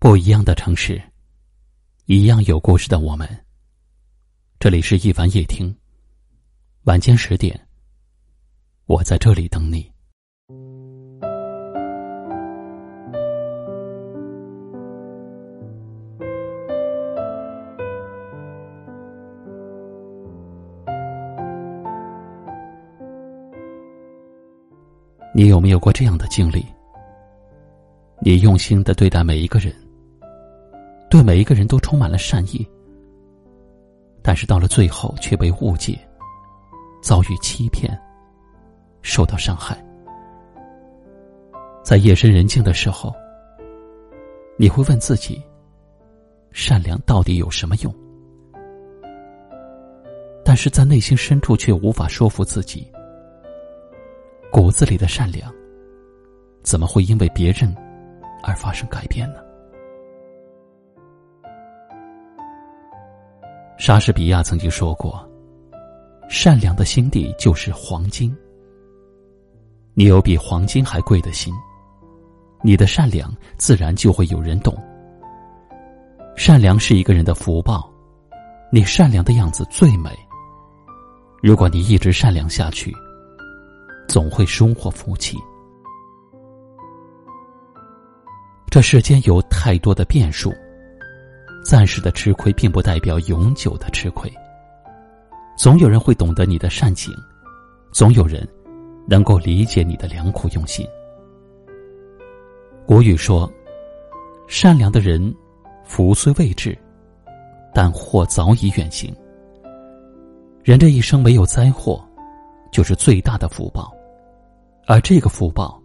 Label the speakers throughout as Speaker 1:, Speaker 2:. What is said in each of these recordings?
Speaker 1: 不一样的城市，一样有故事的我们。这里是一凡夜听，晚间十点，我在这里等你。你有没有过这样的经历？你用心的对待每一个人。对每一个人都充满了善意，但是到了最后却被误解、遭遇欺骗、受到伤害。在夜深人静的时候，你会问自己：善良到底有什么用？但是在内心深处却无法说服自己，骨子里的善良，怎么会因为别人而发生改变呢？莎士比亚曾经说过：“善良的心地就是黄金。你有比黄金还贵的心，你的善良自然就会有人懂。善良是一个人的福报，你善良的样子最美。如果你一直善良下去，总会收获福气。这世间有太多的变数。”暂时的吃亏，并不代表永久的吃亏。总有人会懂得你的善行，总有人能够理解你的良苦用心。古语说：“善良的人，福虽未至，但祸早已远行。”人这一生没有灾祸，就是最大的福报，而这个福报，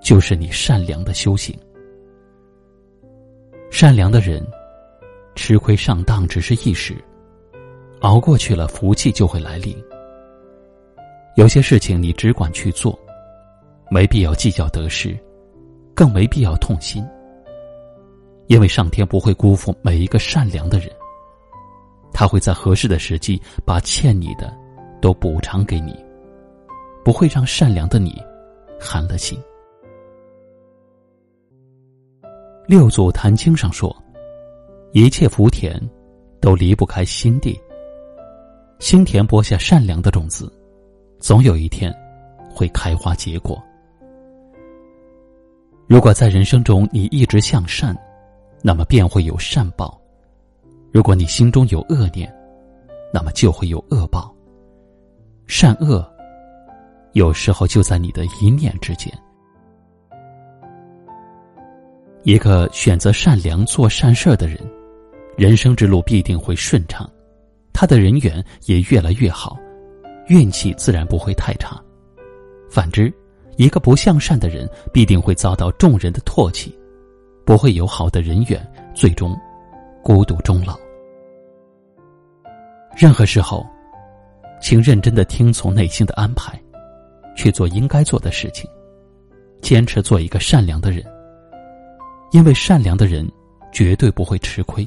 Speaker 1: 就是你善良的修行。善良的人。吃亏上当只是一时，熬过去了，福气就会来临。有些事情你只管去做，没必要计较得失，更没必要痛心。因为上天不会辜负每一个善良的人，他会在合适的时机把欠你的都补偿给你，不会让善良的你寒了心。六祖坛经上说。一切福田，都离不开心地。心田播下善良的种子，总有一天会开花结果。如果在人生中你一直向善，那么便会有善报；如果你心中有恶念，那么就会有恶报。善恶，有时候就在你的一念之间。一个选择善良、做善事的人。人生之路必定会顺畅，他的人缘也越来越好，运气自然不会太差。反之，一个不向善的人必定会遭到众人的唾弃，不会有好的人缘，最终孤独终老。任何时候，请认真的听从内心的安排，去做应该做的事情，坚持做一个善良的人。因为善良的人绝对不会吃亏。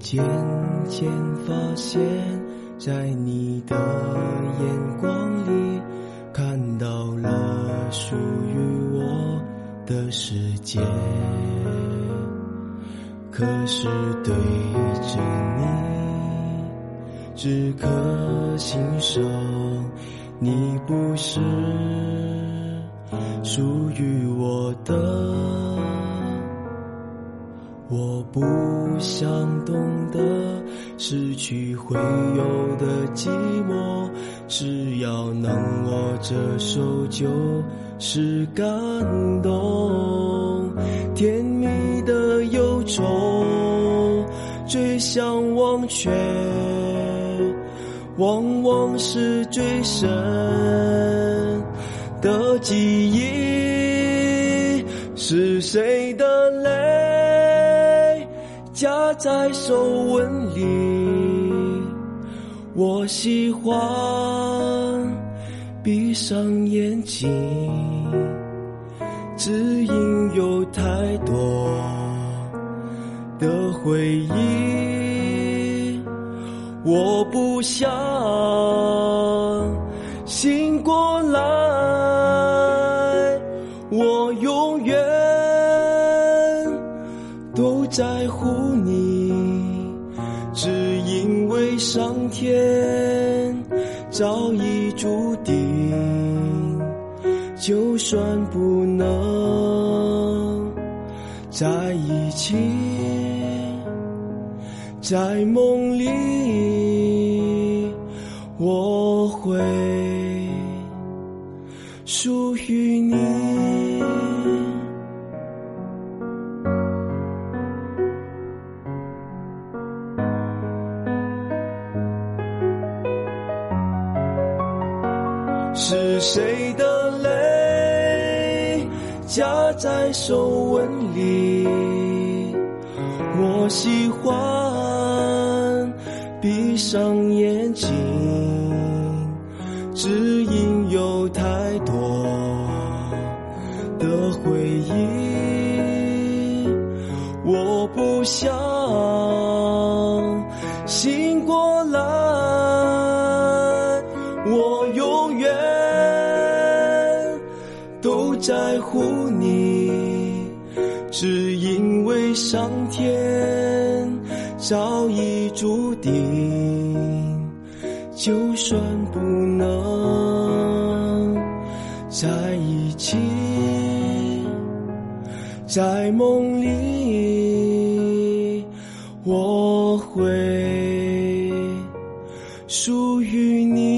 Speaker 2: 渐渐发现，在你的眼光里，看到了属于我的世界。可是对着你，只可欣赏，你不是属于我的。我不想懂得失去会有的寂寞，只要能握着手就是感动。甜蜜的忧愁，最向往却往往是最深的记忆。是谁的泪在手纹里？我喜欢闭上眼睛，只因有太多的回忆，我不想醒过来，上天早已注定，就算不能在一起，在梦里我会属于是谁的泪夹在手纹里？我喜欢闭上眼睛，只因有太多的回忆，我不想护你，只因为上天早已注定，就算不能在一起，在梦里我会属于你。